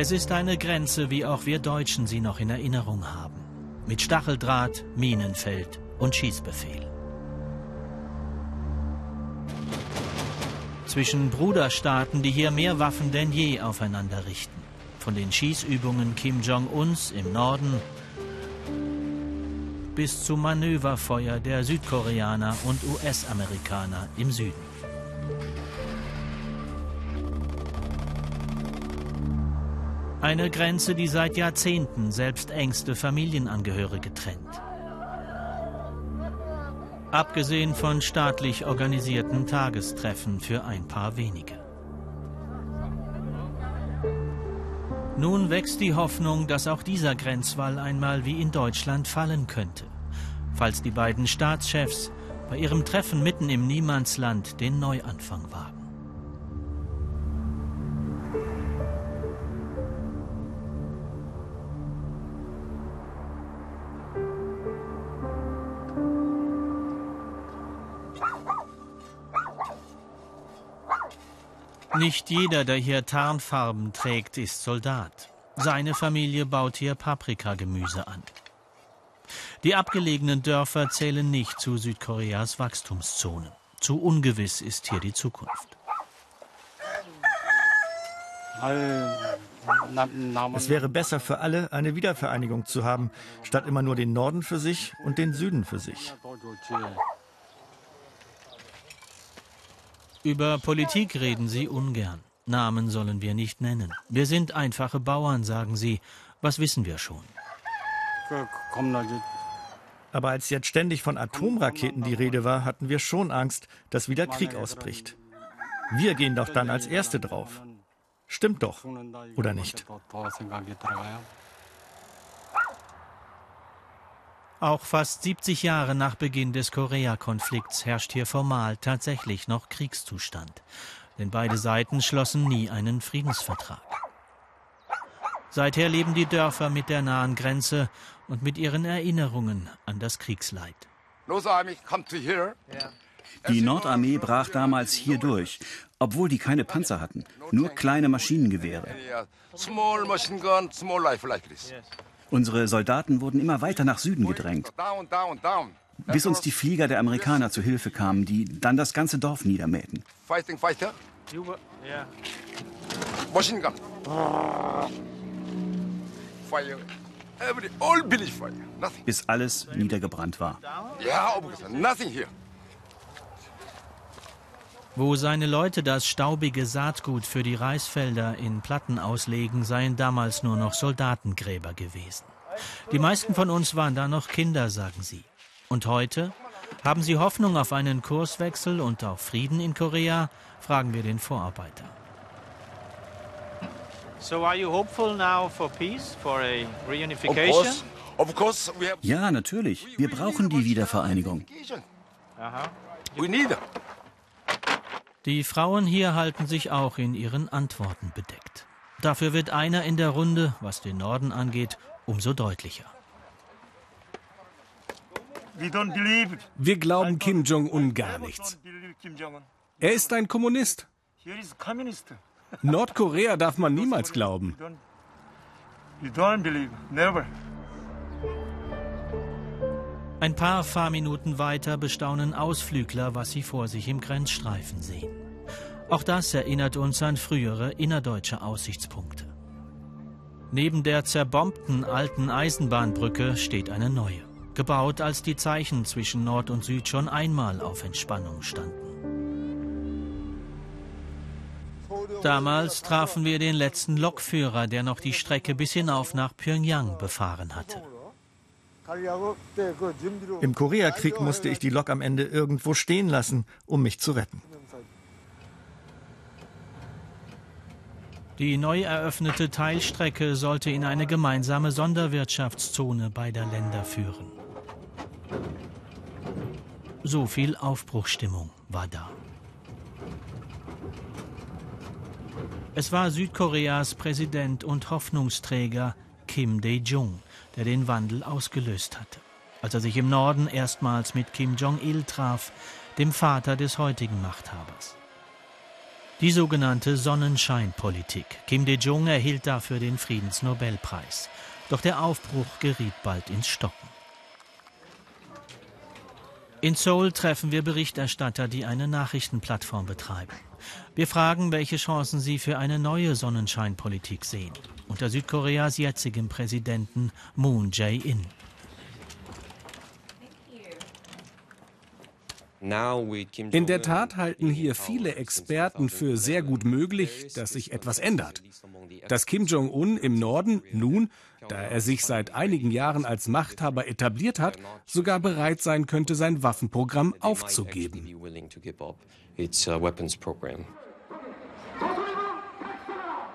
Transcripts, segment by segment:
Es ist eine Grenze, wie auch wir Deutschen sie noch in Erinnerung haben. Mit Stacheldraht, Minenfeld und Schießbefehl. Zwischen Bruderstaaten, die hier mehr Waffen denn je aufeinander richten. Von den Schießübungen Kim Jong-uns im Norden bis zum Manöverfeuer der Südkoreaner und US-Amerikaner im Süden. Eine Grenze, die seit Jahrzehnten selbst engste Familienangehörige trennt. Abgesehen von staatlich organisierten Tagestreffen für ein paar wenige. Nun wächst die Hoffnung, dass auch dieser Grenzwall einmal wie in Deutschland fallen könnte, falls die beiden Staatschefs bei ihrem Treffen mitten im Niemandsland den Neuanfang wagen. Nicht jeder, der hier Tarnfarben trägt, ist Soldat. Seine Familie baut hier Paprikagemüse an. Die abgelegenen Dörfer zählen nicht zu Südkoreas Wachstumszone. Zu ungewiss ist hier die Zukunft. Es wäre besser für alle, eine Wiedervereinigung zu haben, statt immer nur den Norden für sich und den Süden für sich. Über Politik reden sie ungern. Namen sollen wir nicht nennen. Wir sind einfache Bauern, sagen sie. Was wissen wir schon? Aber als jetzt ständig von Atomraketen die Rede war, hatten wir schon Angst, dass wieder Krieg ausbricht. Wir gehen doch dann als Erste drauf. Stimmt doch, oder nicht? Auch fast 70 Jahre nach Beginn des Korea-Konflikts herrscht hier formal tatsächlich noch Kriegszustand. Denn beide Seiten schlossen nie einen Friedensvertrag. Seither leben die Dörfer mit der nahen Grenze und mit ihren Erinnerungen an das Kriegsleid. Die Nordarmee brach damals hier durch, obwohl die keine Panzer hatten, nur kleine Maschinengewehre. Unsere Soldaten wurden immer weiter nach Süden gedrängt, bis uns die Flieger der Amerikaner zu Hilfe kamen, die dann das ganze Dorf niedermähten. Bis alles niedergebrannt war. Wo seine Leute das staubige Saatgut für die Reisfelder in Platten auslegen, seien damals nur noch Soldatengräber gewesen. Die meisten von uns waren da noch Kinder, sagen sie. Und heute? Haben Sie Hoffnung auf einen Kurswechsel und auf Frieden in Korea? Fragen wir den Vorarbeiter. So are you hopeful now for peace, for a reunification? Of course, we have ja, natürlich. Wir brauchen die Wiedervereinigung. We need die Frauen hier halten sich auch in ihren Antworten bedeckt. Dafür wird einer in der Runde, was den Norden angeht, umso deutlicher. Wir glauben Kim Jong-un gar nichts. Er ist ein Kommunist. Nordkorea darf man niemals glauben. Ein paar Fahrminuten weiter bestaunen Ausflügler, was sie vor sich im Grenzstreifen sehen. Auch das erinnert uns an frühere innerdeutsche Aussichtspunkte. Neben der zerbombten alten Eisenbahnbrücke steht eine neue, gebaut als die Zeichen zwischen Nord und Süd schon einmal auf Entspannung standen. Damals trafen wir den letzten Lokführer, der noch die Strecke bis hinauf nach Pyongyang befahren hatte. Im Koreakrieg musste ich die Lok am Ende irgendwo stehen lassen, um mich zu retten. Die neu eröffnete Teilstrecke sollte in eine gemeinsame Sonderwirtschaftszone beider Länder führen. So viel Aufbruchstimmung war da. Es war Südkoreas Präsident und Hoffnungsträger Kim Dae-jung, der den Wandel ausgelöst hatte, als er sich im Norden erstmals mit Kim Jong-il traf, dem Vater des heutigen Machthabers. Die sogenannte Sonnenscheinpolitik. Kim Dae-jung erhielt dafür den Friedensnobelpreis. Doch der Aufbruch geriet bald ins Stocken. In Seoul treffen wir Berichterstatter, die eine Nachrichtenplattform betreiben. Wir fragen, welche Chancen sie für eine neue Sonnenscheinpolitik sehen. Unter Südkoreas jetzigem Präsidenten Moon Jae-in. In der Tat halten hier viele Experten für sehr gut möglich, dass sich etwas ändert. Dass Kim Jong-un im Norden nun, da er sich seit einigen Jahren als Machthaber etabliert hat, sogar bereit sein könnte, sein Waffenprogramm aufzugeben.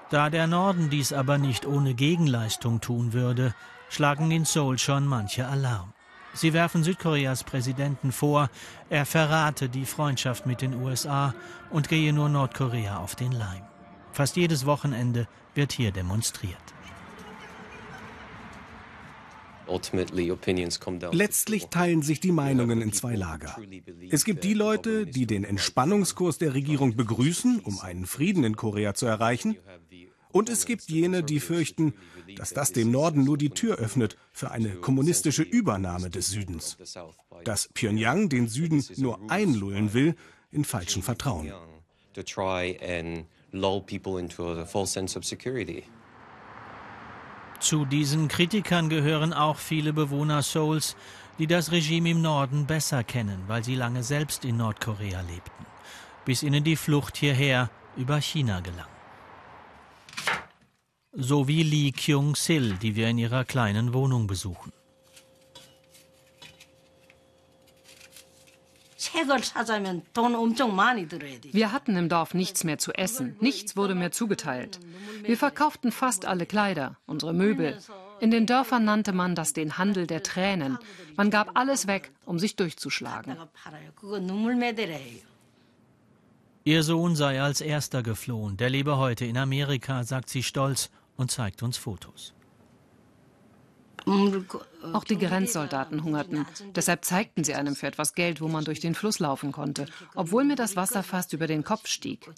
Da der Norden dies aber nicht ohne Gegenleistung tun würde, schlagen in Seoul schon manche Alarm. Sie werfen Südkoreas Präsidenten vor, er verrate die Freundschaft mit den USA und gehe nur Nordkorea auf den Leim. Fast jedes Wochenende wird hier demonstriert. Letztlich teilen sich die Meinungen in zwei Lager. Es gibt die Leute, die den Entspannungskurs der Regierung begrüßen, um einen Frieden in Korea zu erreichen, und es gibt jene, die fürchten, dass das dem Norden nur die Tür öffnet für eine kommunistische Übernahme des Südens. Dass Pyongyang den Süden nur einlullen will in falschem Vertrauen. Zu diesen Kritikern gehören auch viele Bewohner Seouls, die das Regime im Norden besser kennen, weil sie lange selbst in Nordkorea lebten, bis ihnen die Flucht hierher über China gelang sowie Lee Kyung-sil, die wir in ihrer kleinen Wohnung besuchen. Wir hatten im Dorf nichts mehr zu essen, nichts wurde mehr zugeteilt. Wir verkauften fast alle Kleider, unsere Möbel. In den Dörfern nannte man das den Handel der Tränen. Man gab alles weg, um sich durchzuschlagen. Ihr Sohn sei als erster geflohen, der lebe heute in Amerika, sagt sie stolz und zeigt uns Fotos. Auch die Grenzsoldaten hungerten. Deshalb zeigten sie einem für etwas Geld, wo man durch den Fluss laufen konnte, obwohl mir das Wasser fast über den Kopf stieg.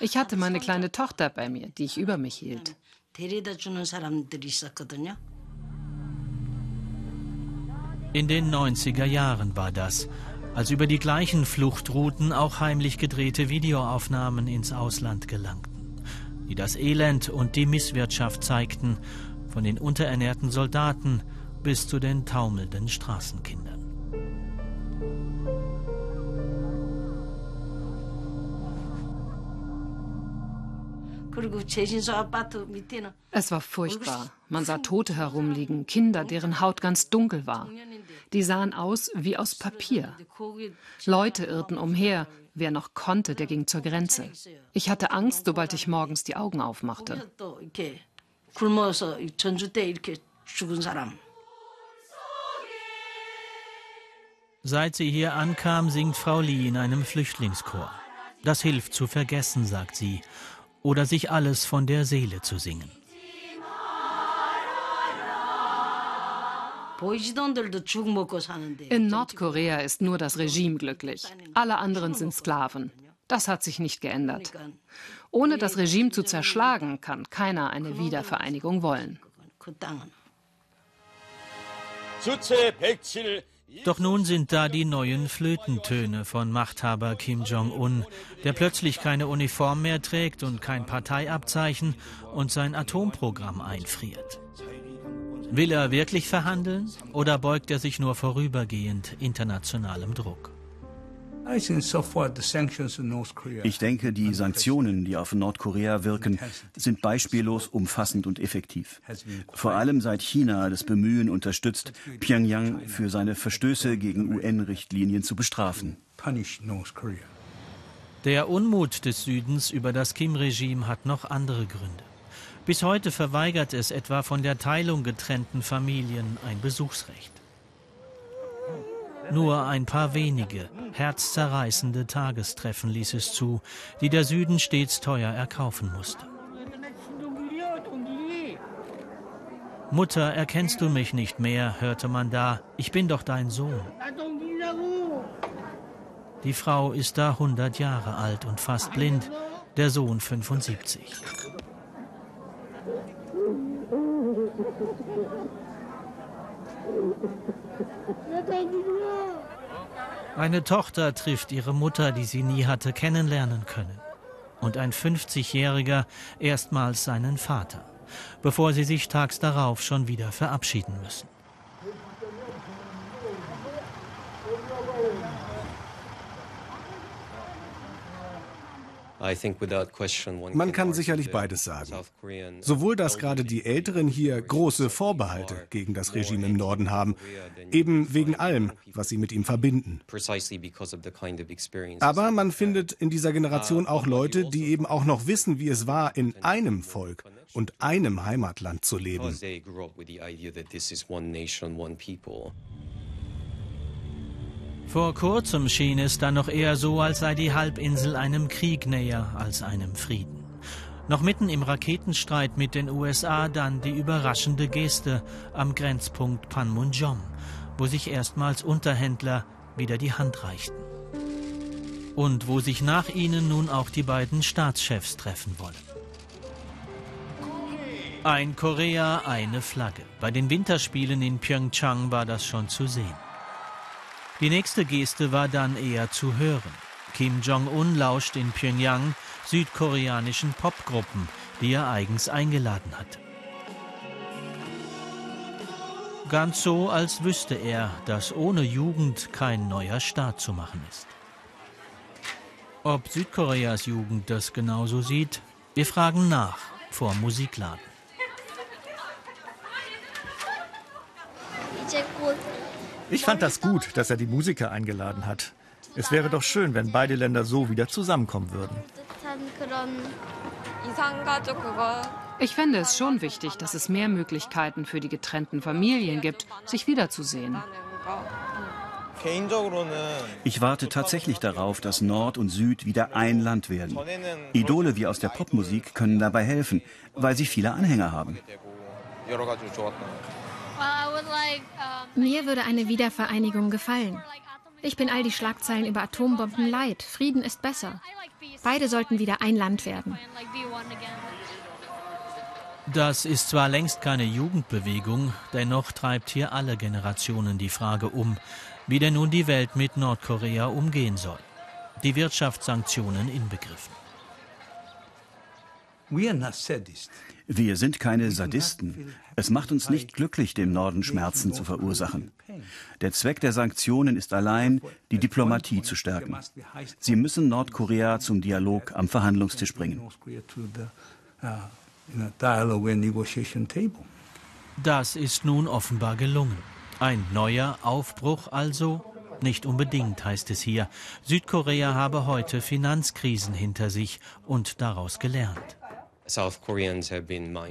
Ich hatte meine kleine Tochter bei mir, die ich über mich hielt. In den 90er Jahren war das, als über die gleichen Fluchtrouten auch heimlich gedrehte Videoaufnahmen ins Ausland gelangten die das Elend und die Misswirtschaft zeigten, von den unterernährten Soldaten bis zu den taumelnden Straßenkindern. Es war furchtbar. Man sah Tote herumliegen, Kinder, deren Haut ganz dunkel war. Die sahen aus wie aus Papier. Leute irrten umher, Wer noch konnte, der ging zur Grenze. Ich hatte Angst, sobald ich morgens die Augen aufmachte. Seit sie hier ankam, singt Frau Lee in einem Flüchtlingschor. Das hilft zu vergessen, sagt sie, oder sich alles von der Seele zu singen. In Nordkorea ist nur das Regime glücklich. Alle anderen sind Sklaven. Das hat sich nicht geändert. Ohne das Regime zu zerschlagen, kann keiner eine Wiedervereinigung wollen. Doch nun sind da die neuen Flötentöne von Machthaber Kim Jong-un, der plötzlich keine Uniform mehr trägt und kein Parteiabzeichen und sein Atomprogramm einfriert. Will er wirklich verhandeln oder beugt er sich nur vorübergehend internationalem Druck? Ich denke, die Sanktionen, die auf Nordkorea wirken, sind beispiellos umfassend und effektiv. Vor allem seit China das Bemühen unterstützt, Pyongyang für seine Verstöße gegen UN-Richtlinien zu bestrafen. Der Unmut des Südens über das Kim-Regime hat noch andere Gründe. Bis heute verweigert es etwa von der Teilung getrennten Familien ein Besuchsrecht. Nur ein paar wenige, herzzerreißende Tagestreffen ließ es zu, die der Süden stets teuer erkaufen musste. Mutter, erkennst du mich nicht mehr, hörte man da, ich bin doch dein Sohn. Die Frau ist da 100 Jahre alt und fast blind, der Sohn 75. Eine Tochter trifft ihre Mutter, die sie nie hatte kennenlernen können. Und ein 50-Jähriger erstmals seinen Vater, bevor sie sich tags darauf schon wieder verabschieden müssen. Man kann sicherlich beides sagen. Sowohl, dass gerade die Älteren hier große Vorbehalte gegen das Regime im Norden haben, eben wegen allem, was sie mit ihm verbinden. Aber man findet in dieser Generation auch Leute, die eben auch noch wissen, wie es war, in einem Volk und einem Heimatland zu leben. Vor kurzem schien es dann noch eher so, als sei die Halbinsel einem Krieg näher als einem Frieden. Noch mitten im Raketenstreit mit den USA dann die überraschende Geste am Grenzpunkt Panmunjom, wo sich erstmals Unterhändler wieder die Hand reichten. Und wo sich nach ihnen nun auch die beiden Staatschefs treffen wollen. Ein Korea, eine Flagge. Bei den Winterspielen in Pyeongchang war das schon zu sehen. Die nächste Geste war dann eher zu hören. Kim Jong-un lauscht in Pyongyang südkoreanischen Popgruppen, die er eigens eingeladen hat. Ganz so, als wüsste er, dass ohne Jugend kein neuer Staat zu machen ist. Ob Südkoreas Jugend das genauso sieht? Wir fragen nach vor Musikladen. Ich fand das gut, dass er die Musiker eingeladen hat. Es wäre doch schön, wenn beide Länder so wieder zusammenkommen würden. Ich fände es schon wichtig, dass es mehr Möglichkeiten für die getrennten Familien gibt, sich wiederzusehen. Ich warte tatsächlich darauf, dass Nord und Süd wieder ein Land werden. Idole wie aus der Popmusik können dabei helfen, weil sie viele Anhänger haben. Mir würde eine Wiedervereinigung gefallen. Ich bin all die Schlagzeilen über Atombomben leid. Frieden ist besser. Beide sollten wieder ein Land werden. Das ist zwar längst keine Jugendbewegung, dennoch treibt hier alle Generationen die Frage um, wie denn nun die Welt mit Nordkorea umgehen soll. Die Wirtschaftssanktionen inbegriffen. Wir sind keine Sadisten. Es macht uns nicht glücklich, dem Norden Schmerzen zu verursachen. Der Zweck der Sanktionen ist allein, die Diplomatie zu stärken. Sie müssen Nordkorea zum Dialog am Verhandlungstisch bringen. Das ist nun offenbar gelungen. Ein neuer Aufbruch also? Nicht unbedingt, heißt es hier. Südkorea habe heute Finanzkrisen hinter sich und daraus gelernt.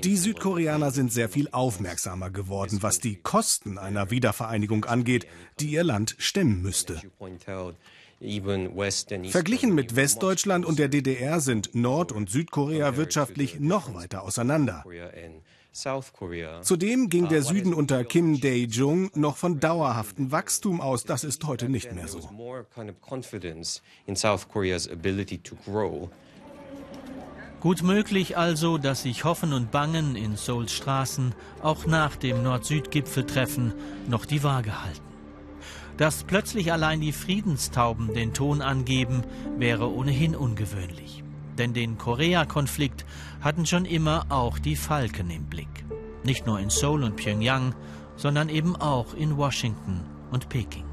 Die Südkoreaner sind sehr viel aufmerksamer geworden, was die Kosten einer Wiedervereinigung angeht, die ihr Land stemmen müsste. Verglichen mit Westdeutschland und der DDR sind Nord- und Südkorea wirtschaftlich noch weiter auseinander. Zudem ging der Süden unter Kim Dae-jung noch von dauerhaftem Wachstum aus. Das ist heute nicht mehr so. Gut möglich also, dass sich Hoffen und Bangen in Seouls Straßen auch nach dem Nord-Süd-Gipfeltreffen noch die Waage halten. Dass plötzlich allein die Friedenstauben den Ton angeben, wäre ohnehin ungewöhnlich. Denn den Korea-Konflikt hatten schon immer auch die Falken im Blick. Nicht nur in Seoul und Pyongyang, sondern eben auch in Washington und Peking.